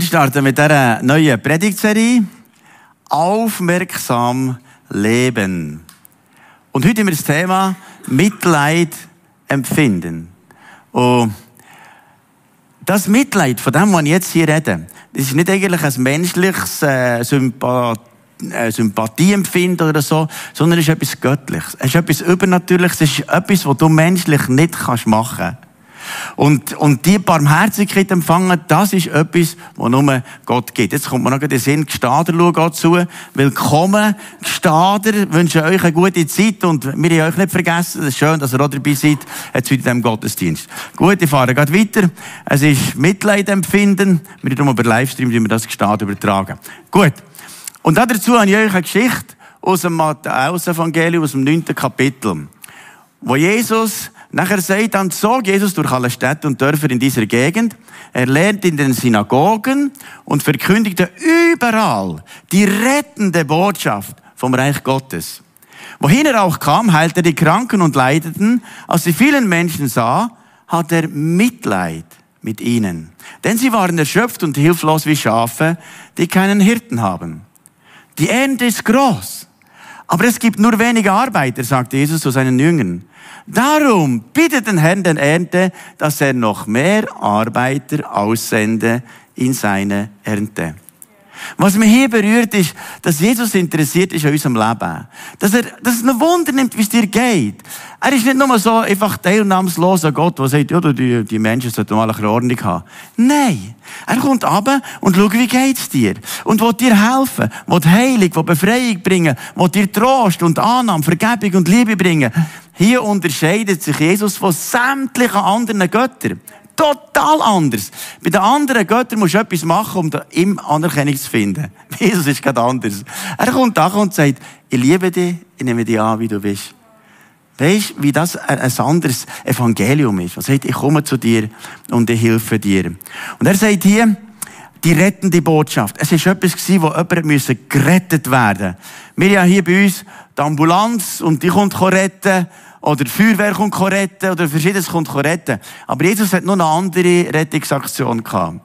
Wir starten mit dieser neuen Predigtserie. Aufmerksam leben. Und heute haben wir das Thema Mitleid empfinden. Und das Mitleid, von dem, was ich jetzt hier rede, das ist nicht eigentlich ein menschliches äh, Sympathie äh, Sympathie empfinden oder so, sondern es ist etwas Göttliches. Es ist etwas Übernatürliches. Es ist etwas, was du menschlich nicht kannst machen und, und die Barmherzigkeit empfangen, das ist etwas, was nur Gott gibt. Jetzt kommt man noch in den Sinn, Gestader schauen Gott zu. Willkommen, Gestader, wünsche euch eine gute Zeit und wir haben euch nicht vergessen. Es ist schön, dass ihr auch dabei seid, jetzt wieder in diesem Gottesdienst. Gut, ich fahre gerade weiter. Es ist Mitleid empfinden. Wir haben über Livestream, wie wir das Gestader übertragen. Gut. Und dazu habe ich euch eine Geschichte aus dem Matthäus-Evangelium, aus dem 9. Kapitel, wo Jesus nachher sagt, dann zog Jesus durch alle Städte und Dörfer in dieser Gegend. Er lehrte in den Synagogen und verkündigte überall die rettende Botschaft vom Reich Gottes. Wohin er auch kam, heilte er die Kranken und Leidenden. Als sie vielen Menschen sah, hat er Mitleid mit ihnen. Denn sie waren erschöpft und hilflos wie Schafe, die keinen Hirten haben. Die Ernte ist groß, aber es gibt nur wenige Arbeiter, sagte Jesus zu seinen Jüngern. Darum bittet den Herrn der Ernte, dass er noch mehr Arbeiter aussende in seine Ernte. Was mich hier berührt, ist, dass Jesus interessiert ist an unserem Leben. Dass er, dass es ein Wunder nimmt, wie es dir geht. Er ist nicht nur so einfach teilnahmsloser Gott, der sagt, ja, die, die Menschen sollten mal eine Ordnung haben. Nein. Er kommt ab und schaut, wie geht's dir? Und will dir helfen, will Heilung, will Befreiung bringen, will dir Trost und Annahme, Vergebung und Liebe bringen. Hier unterscheidet sich Jesus von sämtlichen anderen Göttern total anders. Bei den anderen Göttern musst du etwas machen, um ihm Anerkennung zu finden. Jesus ist gerade anders. Er kommt da und sagt, ich liebe dich, ich nehme dich an, wie du bist. Weißt du, wie das ein anderes Evangelium ist? Er sagt, ich komme zu dir und ich helfe dir. Und er sagt hier, die rettende Botschaft. Es ist etwas gewesen, wo jemand gerettet werden. Wir haben hier bei uns die Ambulanz und die kommt retten oder die Feuerwehr kommt retten oder verschiedenes kommt retten. Aber Jesus hat noch eine andere Rettungsaktion gehabt.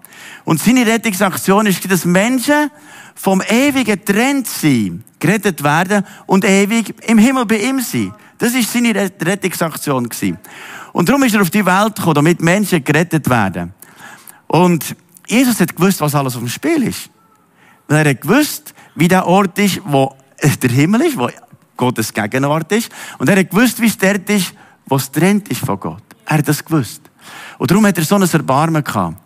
Und seine Rettungsaktion ist, dass Menschen vom ewigen Trend sind, gerettet werden und ewig im Himmel bei ihm sind. Das ist seine Rettungsaktion gewesen. Und darum ist er auf die Welt gekommen, damit Menschen gerettet werden. Und Jesus hat gewusst, was alles auf dem Spiel ist. Weil er hat gewusst, wie der Ort ist, wo der Himmel ist, wo Gottes Gegenwart ist. Und er hat gewusst, wie es dort ist, wo es trennt ist von Gott. Er hat das gewusst. Und darum hat er so ein Erbarmen gehabt.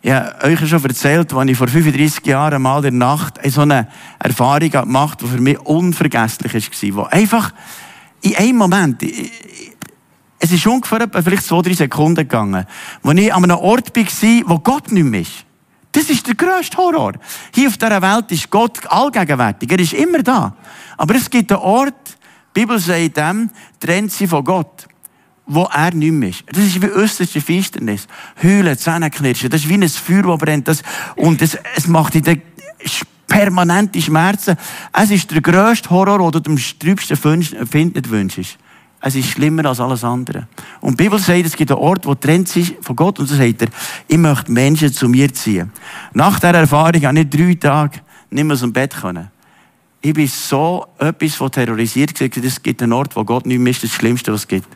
Ich habe euch schon erzählt, als ich vor 35 Jahren mal in der Nacht so eine Erfahrung gemacht habe, die für mich unvergesslich war. Wo einfach in einem Moment, es ist ungefähr vielleicht zwei, drei Sekunden gegangen, wo ich an einem Ort war, wo Gott nicht mehr ist. Das ist der grösste Horror. Hier auf dieser Welt ist Gott allgegenwärtig. Er ist immer da. Aber es gibt einen Ort, die Bibel sagt dem, trennt sie von Gott, wo er nicht mehr ist. Das ist wie äußerste Finsternis. Heulen, Zähneknirschen, das ist wie ein Feuer, das brennt. Das, und es, es macht in der permanente Schmerzen. Es ist der grösste Horror, den du dem trübsten Find wünschst. Es ist schlimmer als alles andere. Und die Bibel sagt, es gibt einen Ort, wo trennt sich von Gott. Und so sagt er, ich möchte Menschen zu mir ziehen. Nach dieser Erfahrung habe ich drei Tage nicht mehr aus dem Bett können. Ich bin so etwas von terrorisiert gesagt, es gibt einen Ort, wo Gott nicht mehr ist, das Schlimmste, was es gibt.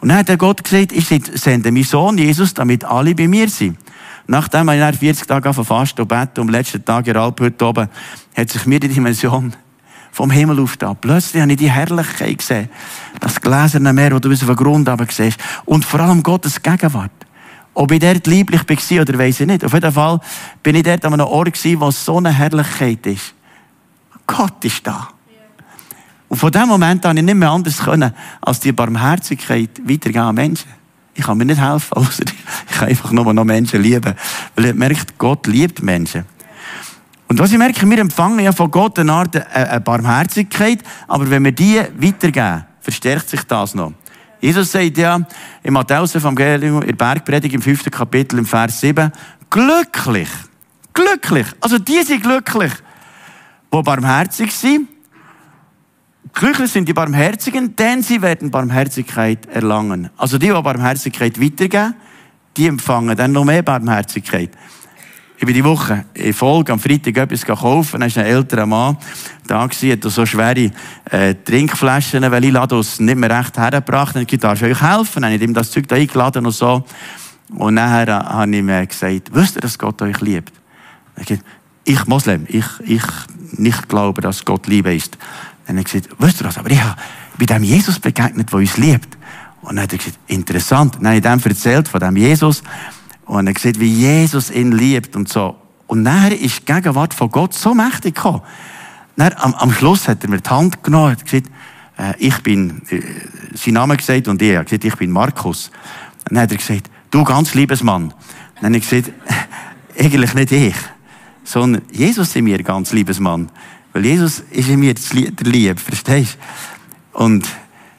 Und dann hat der Gott gesagt, ich sende meinen Sohn Jesus, damit alle bei mir sind. Nachdem ich nach 40 Tagen fast und beten, am letzten Tag in Alp heute oben, hat sich mir die Dimension vom Himmel aufgetan. Plötzlich habe ich die Herrlichkeit gesehen. Das gläserne Meer, das du auf den Grund aber siehst. Und vor allem Gottes Gegenwart. Ob ich dort lieblich war oder weiss ich nicht. Auf jeden Fall bin ich dort an einem Ort gewesen, wo so eine Herrlichkeit ist. Gott ist da. Und von dem Moment an ich nicht mehr anders können, als die Barmherzigkeit weitergehen an Menschen. Ich kann mir nicht helfen, außer ich kann einfach nur noch Menschen lieben. Weil ich merkt, Gott liebt Menschen. Und was ich merke, wir empfangen ja von Gott eine Art äh, eine Barmherzigkeit, aber wenn wir die weitergeben, verstärkt sich das noch. Jesus sagt ja im Matthäus-Evangelium, in der Bergpredigt im fünften Kapitel, im Vers 7, glücklich, glücklich, also die sind glücklich, die barmherzig sind. Glücklich sind die Barmherzigen, denn sie werden Barmherzigkeit erlangen. Also die, die Barmherzigkeit weitergeben, die empfangen dann noch mehr Barmherzigkeit. Ich bin die Woche in Folge am Freitag etwas kaufen. Dann ist ein älterer Mann da gewesen, hat so schwere äh, Trinkflaschen, weil ich Ladus nicht mehr recht hergebracht. Dann gesagt, darf ich euch helfen? Dann habe ich ihm das Zeug da eingeladen und so. Und nachher äh, habe ich ihm gesagt, wisst ihr, dass Gott euch liebt? Gesagt, ich Moslem, ich, ich nicht glaube, dass Gott Liebe ist. Dann hat er gesagt, wisst ihr was, aber ich habe bei dem Jesus begegnet, der uns liebt. Und dann hat er gesagt, interessant. Dann habe ich dem erzählt von dem Jesus. Und er sieht, wie Jesus ihn liebt und so. Und nachher ist die Gegenwart von Gott so mächtig gekommen. Dann, am, am Schluss hat er mir die Hand genommen und gesagt, äh, ich bin, äh, sein Name gesagt und er gesagt, ich bin Markus. Und dann hat er gesagt, du ganz liebes Mann. Dann habe ich gesagt, eigentlich nicht ich, sondern Jesus in mir ganz liebes Mann. Weil Jesus ist in mir der Liebe, verstehst du? Und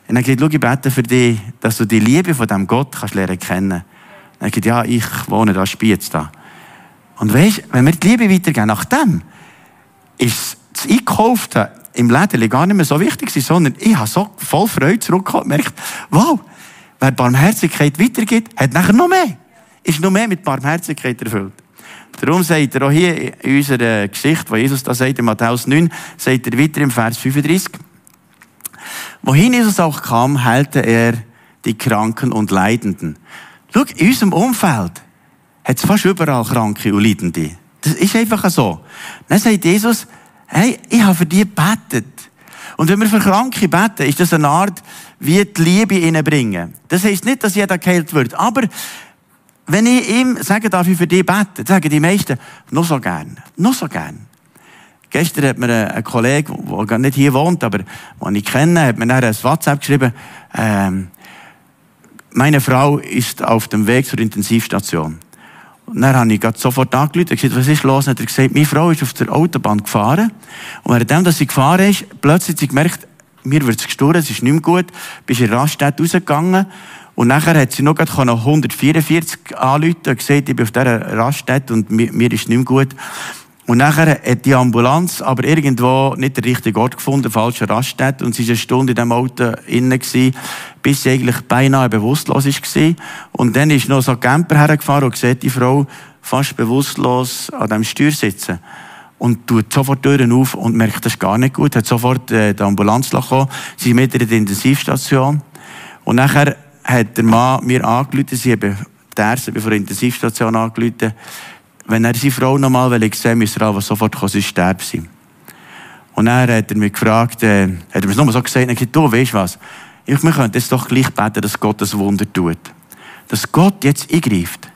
dann habe ich gesagt, schau, ich bete für dich, dass du die Liebe von diesem Gott kannst lernen kennen er sagt, ja, ich wohne da, Spiez da. Und weißt, wenn wir die Liebe weitergeben, nach dem, ist das Einkaufte im Läden gar nicht mehr so wichtig sondern ich habe so voll Freude zurückgekommen und gemerkt, wow, wer Barmherzigkeit weitergibt, hat nachher noch mehr. Ist noch mehr mit Barmherzigkeit erfüllt. Darum sagt er auch hier in unserer Geschichte, wo Jesus da sagt, in Matthäus 9, sagt er weiter im Vers 35, wohin Jesus auch kam, heilte er die Kranken und Leidenden. Schau, in unserem Umfeld hat es fast überall Kranke und Leidende. Das ist einfach so. Dann sagt Jesus, hey, ich habe für die gebetet. Und wenn wir für Kranke beten, ist das eine Art, wie die Liebe ihnen bringen. Das heisst nicht, dass jeder geheilt wird. Aber wenn ich ihm sage, darf ich für die beten, sagen die meisten, noch so gern. Noch so gern. Gestern hat mir ein Kollege, der gar nicht hier wohnt, aber den ich kenne, hat mir nachher ein WhatsApp geschrieben, ähm, meine Frau ist auf dem Weg zur Intensivstation. Und dann habe ich sofort angerufen und gesagt, was ist los? Und hat er gesagt, meine Frau ist auf der Autobahn gefahren. Und währenddem, dass sie gefahren ist, plötzlich hat sie gemerkt, mir wird es gestorben, es ist nicht mehr gut, bist in Raststätte rausgegangen. Und nachher hat sie noch 144 anrufen und gesagt, ich bin auf dieser Raststätte und mir, mir ist nicht mehr gut. Und nachher hat die Ambulanz aber irgendwo nicht den richtigen Ort gefunden, falsche Raststätte, und sie war eine Stunde in diesem Auto innen gewesen, bis sie eigentlich beinahe bewusstlos war. Und dann ist noch so ein Camper hergefahren und sieht die Frau fast bewusstlos an diesem Steuer sitzen. Und tut sofort Türen auf und merkt, das ist gar nicht gut, hat sofort äh, die Ambulanz bekommen. Sie ist mit in der Intensivstation. Und nachher hat der Mann mir angerufen, sie haben die Ärzte vor der Intensivstation angerufen, wenn er seine Frau noch mal sehen müsste er aber sofort kommen, sie sterben sie. Und dann hat er mich gefragt, äh, hat er mir nur so gesagt, er gesagt, du, weißt was? Ich, wir könnten jetzt doch gleich beten, dass Gott das Wunder tut. Dass Gott jetzt eingreift.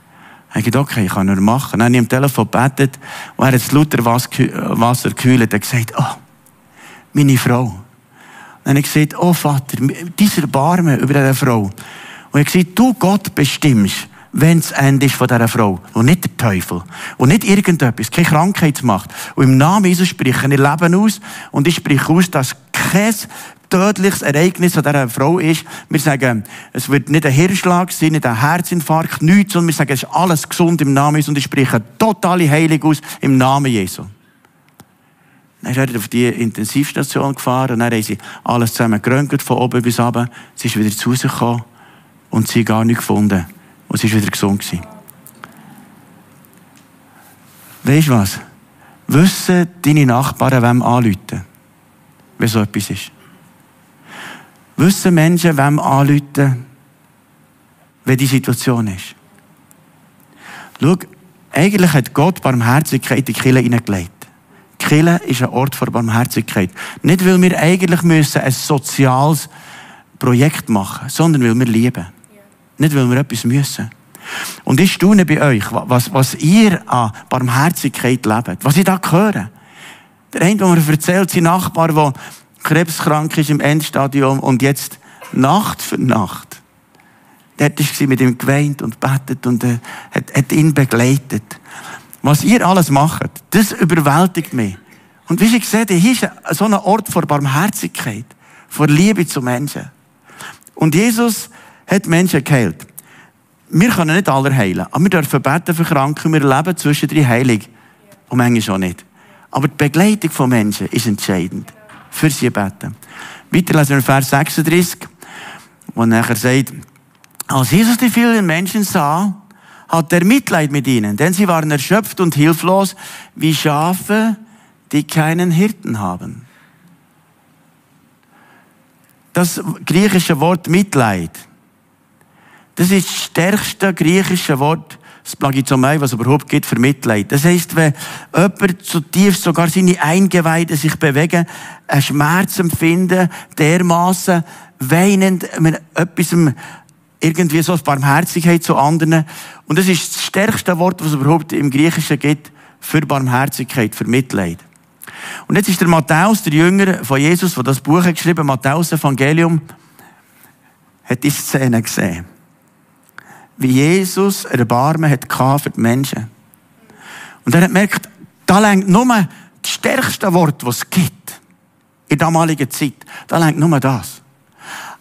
Ich gesagt, okay, ich kann nur machen. Dann habe ich am Telefon gebetet und er hat das lauter Wasser gekühlt und gesagt, oh, meine Frau. Dann habe ich gesagt, oh Vater, dieser Barme über diese Frau. Und er hat gesagt, du Gott bestimmst, wenn das Ende ist von dieser Frau. Und nicht der Teufel. Und nicht irgendetwas. Keine Krankheitsmacht. Und im Namen Jesus spreche ich Leben aus. Und ich spreche aus, dass kein tödliches Ereignis an dieser Frau ist. Wir sagen, es wird nicht ein Hirnschlag sein, nicht ein Herzinfarkt, nichts, sondern wir sagen, es ist alles gesund im Namen Jesus. Und ich spreche totale Heilung aus im Namen Jesu. Dann ist er auf die Intensivstation gefahren und dann haben sie alles zusammen geröntgt, von oben bis unten. Sie ist wieder zu Hause gekommen und sie gar nicht gefunden. Und sie war wieder gesund. Weißt du was? Wissen deine Nachbarn, wem anrufen, wenn so etwas ist? Wissen Menschen, wem anrufen, wenn die Situation ist? Schau, eigentlich hat Gott Barmherzigkeit in die Kirche hineingelegt. Die Kirche ist ein Ort für Barmherzigkeit. Nicht, weil wir eigentlich müssen ein soziales Projekt machen müssen, sondern weil wir lieben. Nicht, weil wir etwas müssen. Und ich staune bei euch, was, was ihr an Barmherzigkeit lebt. Was ich da höre. Der eine, der mir erzählt, sein Nachbar, der krebskrank ist im Endstadium und jetzt Nacht für Nacht. Der war mit ihm geweint und betet und äh, hat, hat ihn begleitet. Was ihr alles macht, das überwältigt mich. Und wie ich sehe, hier ist so ein Ort vor Barmherzigkeit, vor Liebe zu Menschen. Und Jesus hat Menschen geheilt. Wir können nicht alle heilen, aber wir dürfen beten für Kranke und wir leben zwischen drei heilig. Und manchmal auch nicht. Aber die Begleitung von Menschen ist entscheidend. Für sie beten. Weiter lesen wir Vers 36, wo nachher sagt, als Jesus die vielen Menschen sah, hat er Mitleid mit ihnen, denn sie waren erschöpft und hilflos wie Schafe, die keinen Hirten haben. Das griechische Wort Mitleid, das ist das stärkste griechische Wort, das Plagizomai, was es überhaupt gibt für Mitleid. Das heisst, wenn jemand zutiefst sogar seine Eingeweide sich bewegen, einen Schmerz empfinden, dermaßen weinend, etwas irgendwie so eine Barmherzigkeit zu anderen. Und das ist das stärkste Wort, was es überhaupt im Griechischen gibt für Barmherzigkeit, für Mitleid. Und jetzt ist der Matthäus, der Jünger von Jesus, der das Buch hat geschrieben, Matthäus Evangelium, hat die Szene gesehen. Wie Jesus Erbarmen hat für die Menschen. Und er hat gemerkt, da längt nur das stärkste Wort, was es gibt. In der damaligen Zeit. Da längt nur das.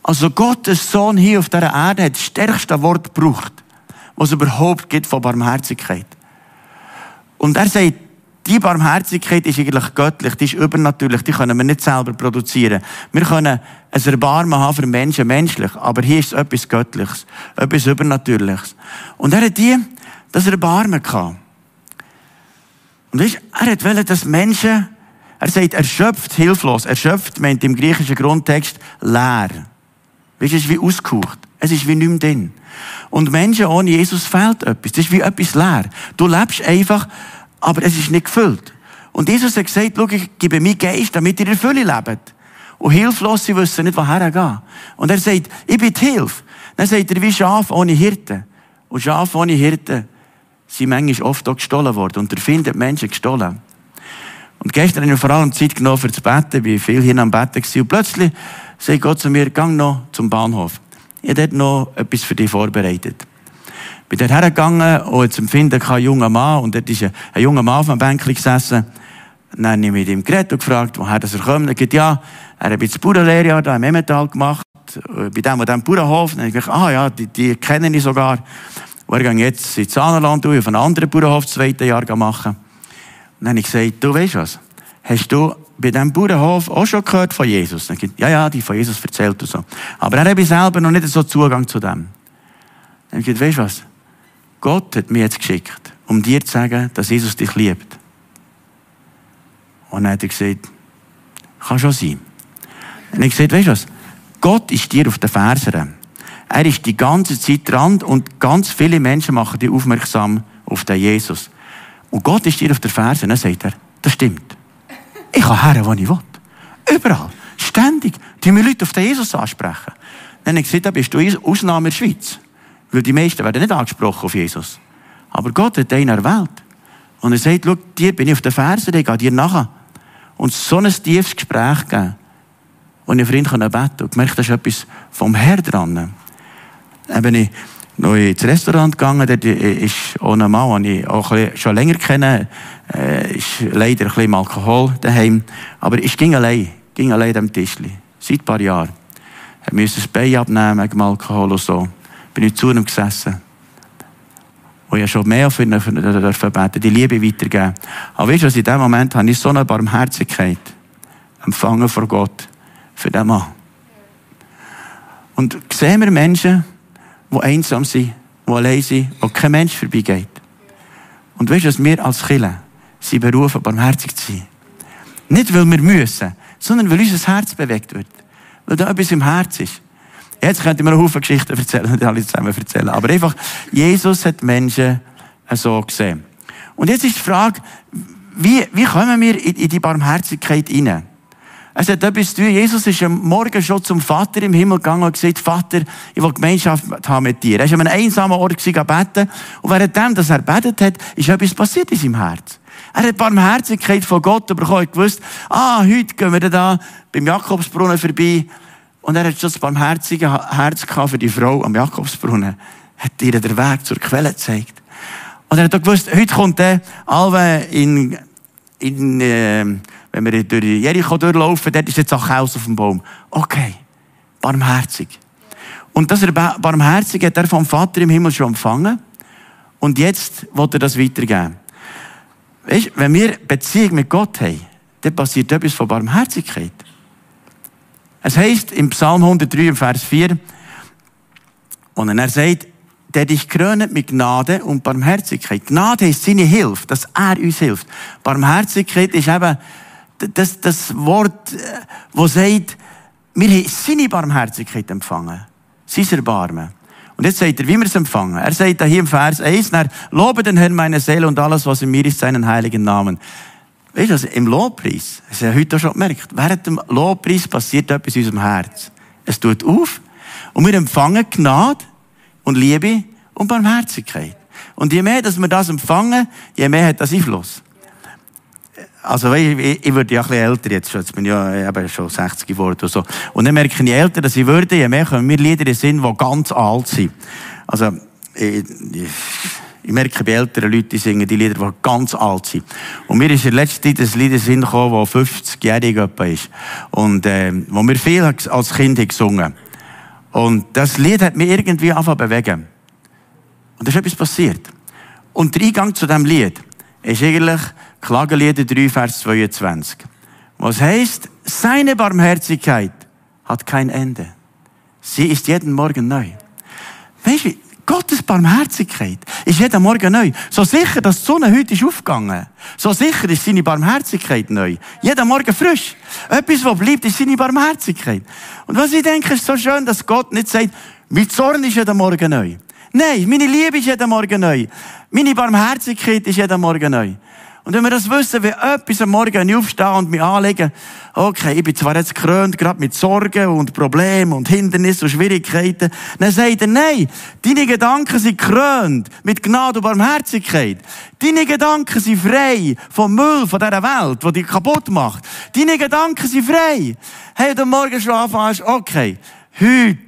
Also Gottes Sohn hier auf dieser Erde hat das stärkste Wort gebraucht, was es überhaupt gibt von Barmherzigkeit. Und er sagt, die Barmherzigkeit ist eigentlich göttlich, die ist übernatürlich, die können wir nicht selber produzieren. Wir können ein Erbarmen haben für Menschen, menschlich, aber hier ist etwas Göttliches, etwas Übernatürliches. Und er hat die, das Erbarmen gehabt. Und weißt, er hat wollen, dass Menschen, er sagt erschöpft, hilflos. Erschöpft meint im griechischen Grundtext leer. Weißt, es ist wie ausgehaucht. Es ist wie nicht drin. Und Menschen ohne Jesus fehlt etwas. Das ist wie etwas leer. Du lebst einfach, aber es ist nicht gefüllt. Und Jesus hat gesagt, schau, ich gebe mir Geist, damit ihr in Fülle lebt. Und hilflos, sie wissen nicht, woher gehen. Und er sagt, ich bin die Hilfe. Dann sagt er, wie Schaf ohne Hirte. Und Schafe ohne Hirte sind manchmal oft auch gestohlen worden. Und er findet Menschen gestohlen. Und gestern habe ich vor allem Zeit genommen für das Betten, ich war viel hier am Betten und plötzlich sagt Gott zu mir, gang noch zum Bahnhof. Ich habe dort noch etwas für dich vorbereitet. Bin dort hergegangen und jetzt empfinden kein junger Mann und dort ist ein, junger Mann auf einem Bänkchen gesessen. Dann habe ich mit ihm geredet und gefragt, woher das er kommt. Er sagt, ja, er hat das Bauernlehrjahr da im Emmental gemacht, bei dem und dem Bauernhof. Dann habe ich gesagt, ah ja, die, die kenne ich sogar. Und er geht jetzt ins Saarland auf einen anderen Bauernhof das zweite Jahr machen. Und dann habe ich gesagt, du weißt was, hast du bei diesem Bauernhof auch schon gehört von Jesus? Dann ja, ja, die von Jesus erzählt und so. Aber er habe selber noch nicht so Zugang zu dem. Dann habe ich gesagt, weißt du was, Gott hat mich jetzt geschickt, um dir zu sagen, dass Jesus dich liebt. Und dann hat er gesagt, kann schon sein. Und ich gesagt, weißt du was? Gott ist dir auf den Fersen. Er ist die ganze Zeit dran und ganz viele Menschen machen dich aufmerksam auf den Jesus. Und Gott ist dir auf der Fersen. Dann sagt er, das stimmt. Ich kann her, wo ich will. Überall. Ständig. Die mir Leute auf den Jesus ansprechen. Dann habe ich gesagt, da bist du Ausnahme in der Schweiz. Weil die meisten werden nicht angesprochen auf Jesus. Aber Gott hat einen erwählt. Und er sagt, schau, dir bin ich auf den Fersen, ich gehe dir nachher. Und so ein tiefes Gespräch gegeben. Und ich für ihn beten konnte. Und gemerkt, da ist etwas vom Herr dran. Dann bin ich noch ins Restaurant gegangen. Dort ist auch ein Mann, den ich auch schon länger kenne. Äh, ist leider ein bisschen Alkohol daheim. Aber ich ging allein. Ging allein am Tischli. Seit ein paar Jahren. Er musste das Bein abnehmen wegen Alkohol und so bin ich zu ihm gesessen. Und ich schon mehr für ihn beten, die Liebe weitergeben. Aber weißt du, was in dem Moment habe ich so eine Barmherzigkeit empfangen von Gott für den Mann. Und sehen wir Menschen, die einsam sind, die allein sind, wo kein Mensch vorbeigeht. Und weißt du, was wir als Killer sind berufen, barmherzig zu sein. Nicht, weil wir müssen, sondern weil unser Herz bewegt wird. Weil da etwas im Herz ist. Jetzt könnte mir einen Haufen Geschichten erzählen, nicht alle zusammen erzählen. Aber einfach, Jesus hat Menschen so gesehen. Und jetzt ist die Frage, wie, wie kommen wir in, in die Barmherzigkeit hinein? Es hat etwas zu tun. Jesus ist am Morgen schon zum Vater im Himmel gegangen und gesagt, Vater, ich will Gemeinschaft haben mit dir. Er war an einem einsamen Ort beten. Und währenddem, dass er betet hat, ist etwas passiert in seinem Herz. Er hat Barmherzigkeit von Gott bekommen. Er gewusst, ah, heute gehen wir da beim Jakobsbrunnen vorbei. Und er hat schon das barmherzige Herz für die Frau am Jakobsbrunnen. Hat ihr den Weg zur Quelle gezeigt. Und er hat auch gewusst, heute kommt der Alwe in, in, äh, wenn wir durch Jericho durchlaufen, dort ist jetzt auch Haus auf dem Baum. Okay. Barmherzig. Und das er barmherzig hat er vom Vater im Himmel schon empfangen. Und jetzt will er das weitergeben. Weißt, wenn wir Beziehung mit Gott haben, dann passiert etwas von Barmherzigkeit. Es heißt im Psalm 103, Vers 4, und er sagt, der dich krönet mit Gnade und Barmherzigkeit. Gnade ist seine Hilfe, dass er uns hilft. Barmherzigkeit ist eben das, das Wort, äh, wo sagt, wir haben seine Barmherzigkeit empfangen. Sein Erbarmen. Und jetzt sagt er, wie wir es empfangen. Er sagt da hier im Vers 1, er, lobe den Herrn meine Seele und alles, was in mir ist, seinen heiligen Namen. Weißt du, also im Lobpreis, das haben heute schon gemerkt, während dem Lobpreis passiert etwas in unserem Herz. Es tut auf und wir empfangen Gnade und Liebe und Barmherzigkeit. Und je mehr, dass wir das empfangen, je mehr hat das Einfluss. Also, ich, ich, ich würde ja ein bisschen älter jetzt schon. Jetzt bin ich ja eben schon 60 geworden und so. Und dann merke ich, je älter dass ich würde, je mehr kommen mir Lieder in Sinn, die ganz alt sind. Also, ich, ich, ich merke bei älteren Leuten, die singen die Lieder, die ganz alt sind. Und mir ist in letzter Zeit ein Lied in Sinn gekommen, das 50-jährig ist. Und, äh, wo wir viel als Kind gesungen Und das Lied hat mich irgendwie angefangen bewegen. Und da ist etwas passiert. Und der Eingang zu diesem Lied ist eigentlich Klagelieder 3, Vers 22. Was heißt, seine Barmherzigkeit hat kein Ende. Sie ist jeden Morgen neu. Gottes Barmherzigkeit ist jeden Morgen neu. So sicher, dass die Sonne heute ist aufgegangen. So sicher ist seine Barmherzigkeit neu. Jeden Morgen frisch. Etwas, was bleibt, ist seine Barmherzigkeit. Und was ich denke, ist so schön, dass Gott nicht sagt, mein Zorn ist jeden Morgen neu. Nein, meine Liebe ist jeden Morgen neu. Meine Barmherzigkeit ist jeden Morgen neu. Und wenn wir das wissen, wie etwas am Morgen aufstehen und mich anlegen, okay, ich bin zwar jetzt gekrönt, gerade mit Sorgen und Problemen und Hindernissen und Schwierigkeiten, dann sagt er, nein, deine Gedanken sind gekrönt mit Gnade und Barmherzigkeit. Deine Gedanken sind frei vom Müll von dieser Welt, der dich kaputt macht. Deine Gedanken sind frei. Hey, du Morgen schon anfängst, okay, heute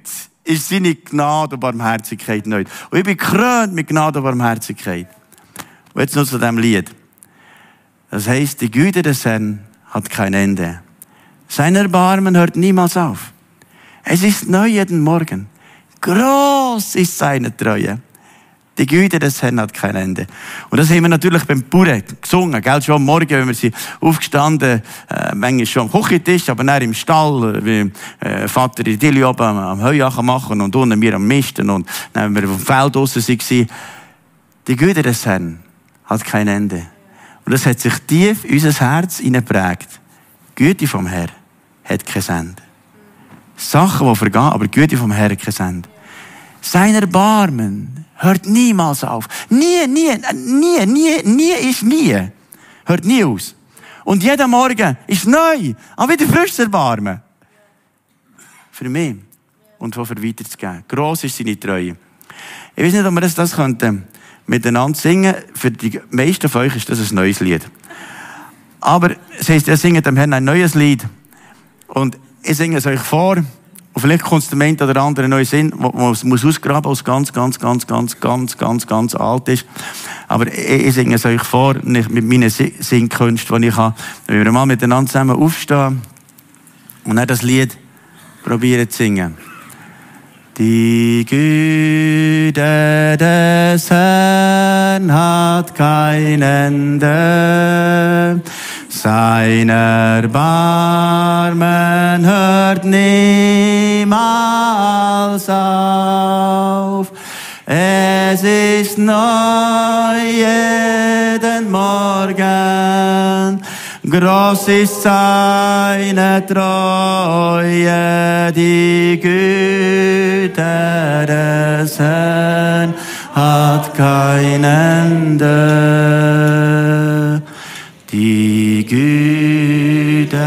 ist seine Gnade und Barmherzigkeit neu. Und ich bin gekrönt mit Gnade und Barmherzigkeit. Und jetzt noch zu diesem Lied. Das heißt, die Güte des Herrn hat kein Ende. Sein Erbarmen hört niemals auf. Es ist neu jeden Morgen. Groß ist seine Treue. Die Güte des Herrn hat kein Ende. Und das haben wir natürlich beim Bauern gesungen, gell? Schon am Morgen, wenn wir sie aufgestanden, äh, manchmal schon am Küchentisch, aber dann im Stall, wie äh, Vater in Dilli oben am, am Heuachen machen und unten wir am Misten und dann, wenn wir dem Feld draussen waren. Die Güte des Herrn hat kein Ende. Und das hat sich tief in unser Herz hineingeprägt. Güte vom Herrn hat kein Ende. Sachen, die vergehen, aber Güte vom Herrn hat kein Ende. Sein Erbarmen hört niemals auf. Nie, nie, nie, nie, nie ist nie. Hört nie aus. Und jeden Morgen ist neu, aber wieder frisches Erbarmen. Für mich und für weiterzugeben. Gross ist seine Treue. Ich weiß nicht, ob wir das, das könnten miteinander singen. Für die meisten von euch ist das ein neues Lied. Aber es heisst, ihr singt dem Herrn ein neues Lied. Und ich singe es euch vor. Und vielleicht kommt es dem einen oder anderen neu Sinn, wo es muss ausgraben, was ganz, ganz, ganz, ganz, ganz, ganz, ganz alt ist. Aber ich singe es euch vor, nicht mit meinen Singkünsten, die ich habe. Wenn wir mal miteinander zusammen aufstehen und dann das Lied probieren zu singen. Die Güte des Herrn hat kein Ende. Sein Erbarmen hört niemals auf. Es ist neu jeden Morgen. Groß ist seine Treue, die Güte des Herrn hat kein Ende. Die Güte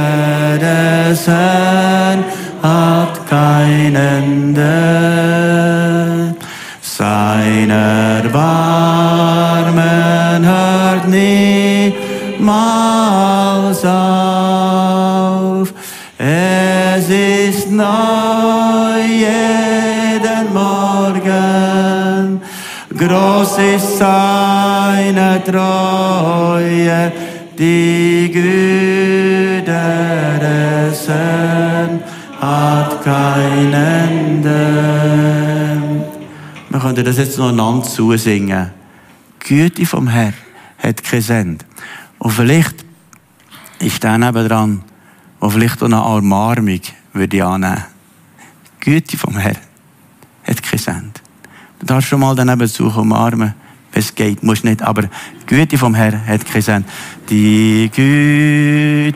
des Herrn hat kein Ende. Sein Erbarmen hört niemals auf. Es ist neu jeden Morgen. Groß ist seine Treue, die Güte des Herrn hat kein Ende. Wir können das jetzt noch einander zusingen. Güte vom Herrn hat kein Ende. Und vielleicht ist der dran, der vielleicht auch eine würde ich annehmen. Güte vom Herrn hat kein Ende. Du darfst schon mal daneben suchen, umarmen. Es geht, muss nicht, aber die Güte vom Herrn hat keinen Sinn. Die Güte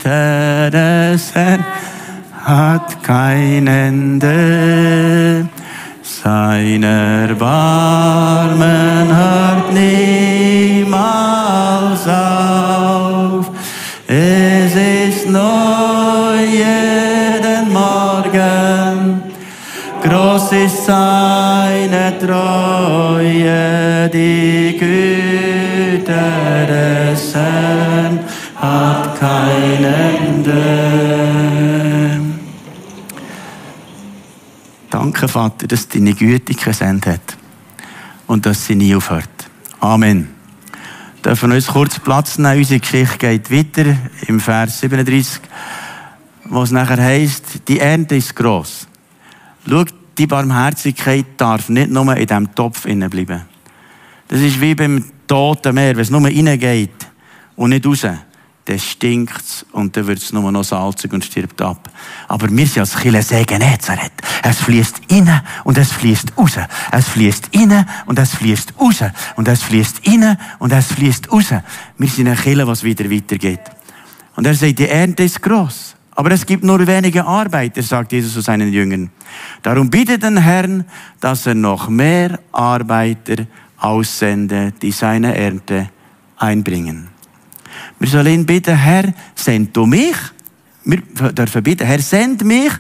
des Herrn hat kein Ende. Seiner Barmen hört niemals. Treue, die Güte des Herrn hat kein Ende. Danke, Vater, dass deine Güte kein Ende hat und dass sie nie aufhört. Amen. Dürfen wir uns kurz Platz nehmen? Unsere Geschichte geht weiter im Vers 37, wo es nachher heisst, die Ernte ist gross. Schau, die Barmherzigkeit darf nicht nur in diesem Topf bleiben. Das ist wie beim toten Meer. Wenn es nur reingeht und nicht raus, dann stinkt es und dann wird es nur noch salzig und stirbt ab. Aber wir sind als Chile Segen Nazareth. Es fließt rein und es fließt raus. Es fließt rein und es fließt raus. Und es fließt rein und es fließt raus. Wir sind ein Chile, was wieder weitergeht. Und er sagt, die Ernte ist gross. Aber es gibt nur wenige Arbeiter, sagt Jesus zu seinen Jüngern. Darum bittet den Herrn, dass er noch mehr Arbeiter aussende, die seine Ernte einbringen. Wir sollen bitten, Herr, send du mich. Wir dürfen bitten, Herr, send mich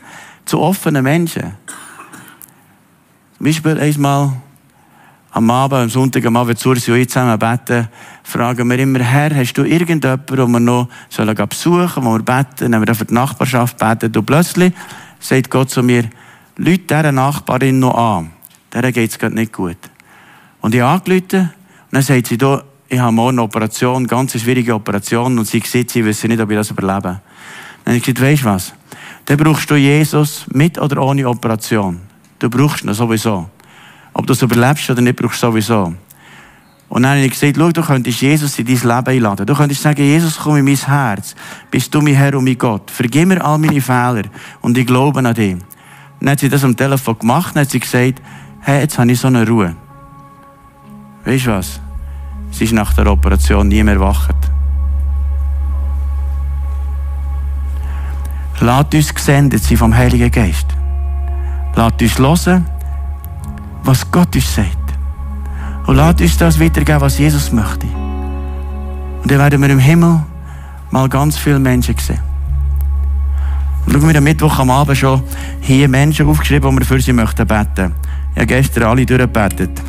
zu offenen Menschen. Zum Beispiel einmal am Abend, am Sonntag, am Abend, zur Sie zusammen beten, fragen wir immer, Herr, hast du irgendjemanden, den wir noch sollen besuchen sollen, wo wir beten, wenn wir für die Nachbarschaft beten, und plötzlich sagt Gott zu mir, Leute dieser Nachbarin noch an. Der geht es gerade nicht gut. Und ich angerufen, und dann sagt sie, du, ich habe morgen eine Operation, eine ganz schwierige Operation, und sie sieht, sie wissen nicht, ob ich das überlebe. Dann habe ich gesagt, weisst du was? Dann brauchst du Jesus mit oder ohne Operation. Du brauchst ihn sowieso. Ob du es überlebst oder nicht, brauchst sowieso. Und dann habe ich gesagt, schau, du könntest Jesus in dein Leben einladen. Du könntest sagen, Jesus, komm in mein Herz. Bist du mein Herr und mein Gott. Vergib mir all meine Fehler. Und ich glaube an dich. Dann hat sie das am Telefon gemacht. Dann hat sie gesagt, hey, jetzt habe ich so eine Ruhe. Weißt du was? Sie ist nach der Operation nie mehr erwacht. Lasst uns gesendet sein vom Heiligen Geist. Lasst uns hören, was Gott uns sagt. Und lasst uns das weitergeben, was Jesus möchte. Und dann werden wir im Himmel mal ganz viele Menschen sehen. Und schauen wir am Mittwoch am Abend schon hier Menschen aufgeschrieben, die wir für sie möchten beten. Ich habe gestern alle durchgebetet.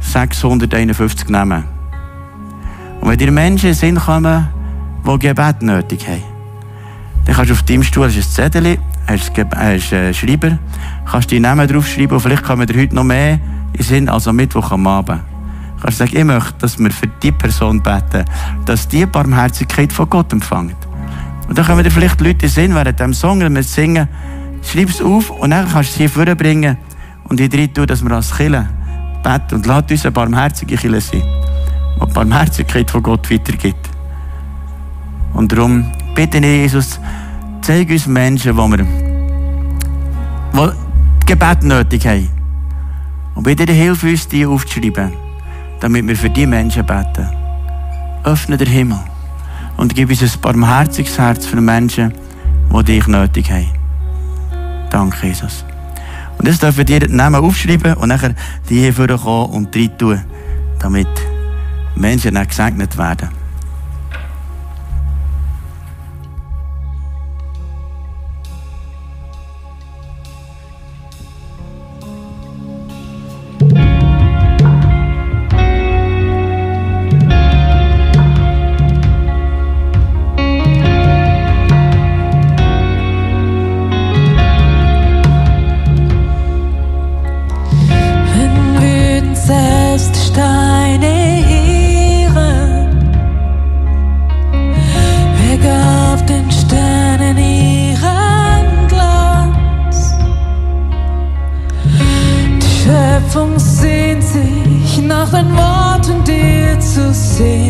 651 Namen. Und wenn dir Menschen in Sinn kommen, die Gebet nötig haben, dann kannst du auf deinem Stuhl hast ein Zettel, äh, Schreiber, kannst deinen Namen draufschreiben und vielleicht kommen dir heute noch mehr in Sinn als am Mittwoch am Abend. Du kannst sagen, ich möchte, dass wir für die Person beten, dass die Barmherzigkeit von Gott empfängt. Und dann kommen dir vielleicht Leute Sinn, während dem Song, wenn wir singen, schreib es auf und dann kannst du es hier vorbringen und in drin tun, dass wir als Kille beten und lass uns eine barmherzige Kille sein, die die Barmherzigkeit von Gott weitergibt. Und darum bitte ich Jesus, zeig uns Menschen, wo wir die Gebet nötig haben. Und bitte hilf uns, die aufzuschreiben, damit wir für die Menschen beten. Öffne den Himmel und gib uns ein barmherziges Herz für Menschen, die dich nötig haben. Danke, Jesus. Und das dürfen dir den Namen aufschreiben und nachher die hier vorkommen und rein tun, damit Menschen dann gesegnet werden. Tausend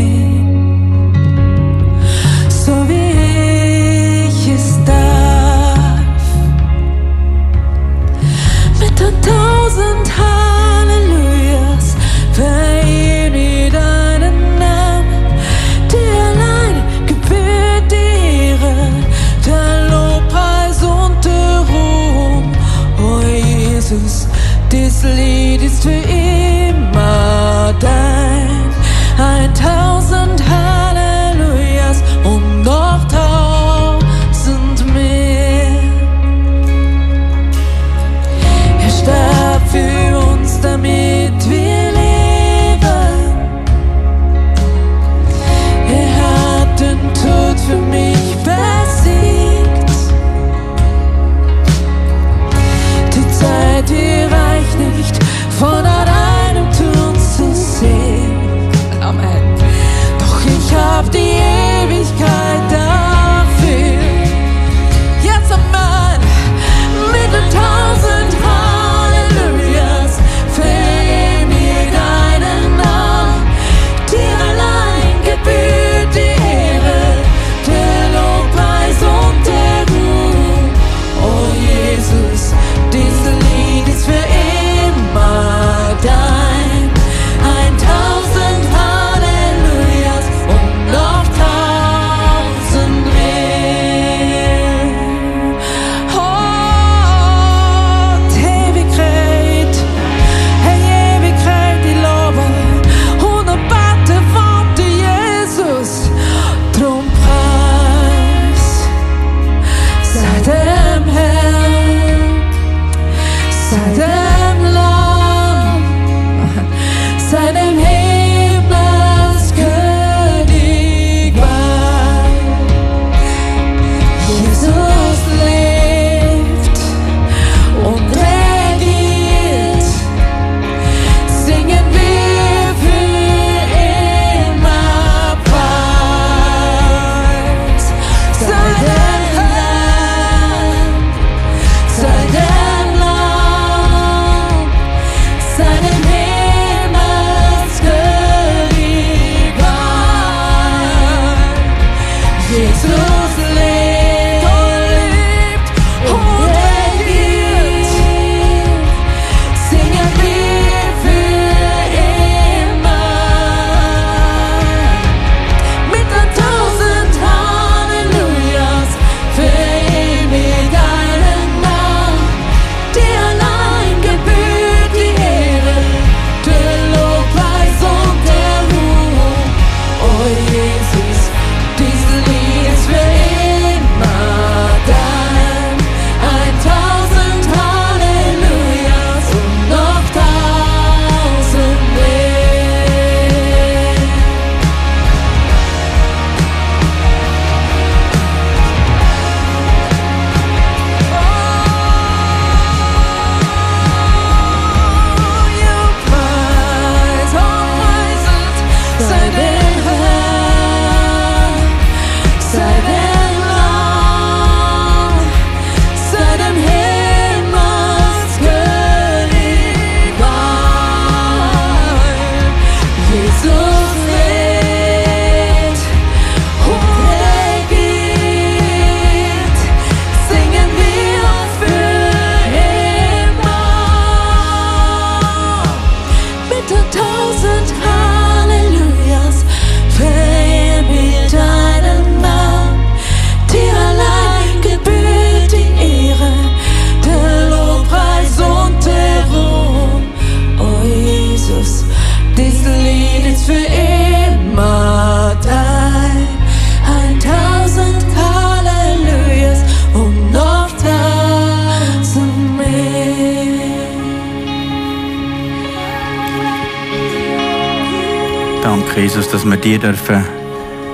wir dir dürfen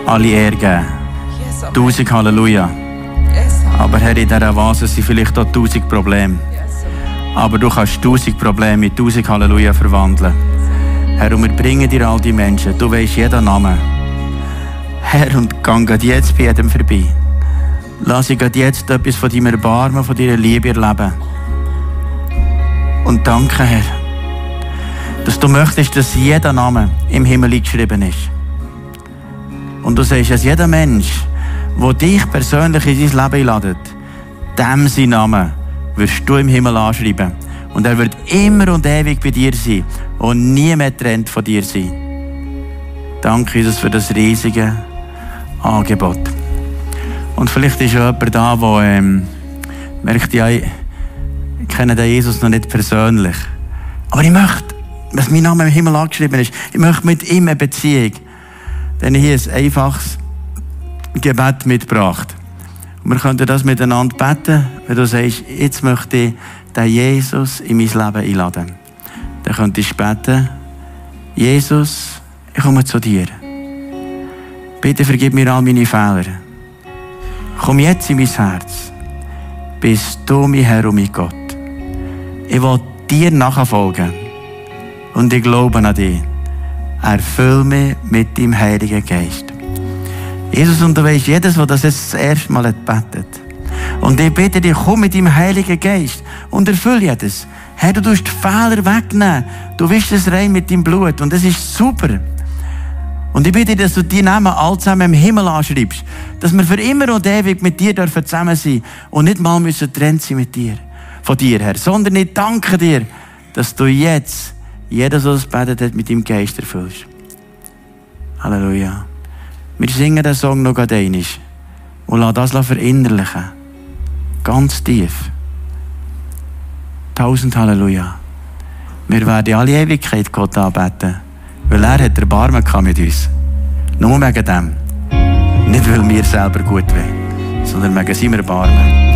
alle Ehre geben. Tausend Halleluja. Aber Herr, in dieser Vase sind vielleicht auch tausend Probleme. Aber du kannst tausend Probleme in tausend Halleluja verwandeln. Herr, und wir bringen dir all die Menschen. Du weißt jeden Namen. Herr, und gang jetzt bei jedem vorbei. Lass ich jetzt etwas von deinem Erbarmen, von deiner Liebe erleben. Und danke, Herr, dass du möchtest, dass jeder Name im Himmel geschrieben ist. Und du sagst, dass jeder Mensch, der dich persönlich in sein Leben einladet, dem sein Name wirst du im Himmel anschreiben. Und er wird immer und ewig bei dir sein und nie mehr getrennt von dir sein. Danke, Jesus, für das riesige Angebot. Und vielleicht ist ja jemand da, der ähm, merkt, ja, ich kenne den Jesus noch nicht persönlich. Aber ich möchte, dass mein Name im Himmel angeschrieben ist, ich möchte mit ihm eine Beziehung. Dann hier ein einfaches Gebet mitgebracht. Und wir könnten das miteinander beten, wenn du sagst, jetzt möchte ich den Jesus in mein Leben einladen. Dann könntest du beten, Jesus, ich komme zu dir. Bitte vergib mir all meine Fehler. Komm jetzt in mein Herz. Bist du mein Herr und mein Gott. Ich will dir nachfolgen. Und ich glaube an dich. Erfüll mich mit deinem Heiligen Geist. Jesus, und du weißt, jedes, der das jetzt das erste Mal betet. Und ich bitte dich, komm mit deinem Heiligen Geist und erfüll jedes. Herr, du tust die Fehler wegnehmen. Du wischst es rein mit deinem Blut. Und das ist super. Und ich bitte, dass du die Namen all zusammen im Himmel anschreibst. Dass wir für immer und ewig mit dir dürfen zusammen sein und nicht mal müssen getrennt sein mit dir. Von dir, Herr. Sondern ich danke dir, dass du jetzt jeder, der das betet hat, mit deinem Geist erfüllst. Halleluja. Wir singen den Song noch gerade einmal. Und lassen das verinnerlichen. Ganz tief. Tausend Halleluja. Wir werden alle Ewigkeit Gott anbeten. Weil er hat Erbarmen mit uns. Nur wegen dem. Nicht, weil wir selber gut wollen, sondern wegen seinem Erbarmen.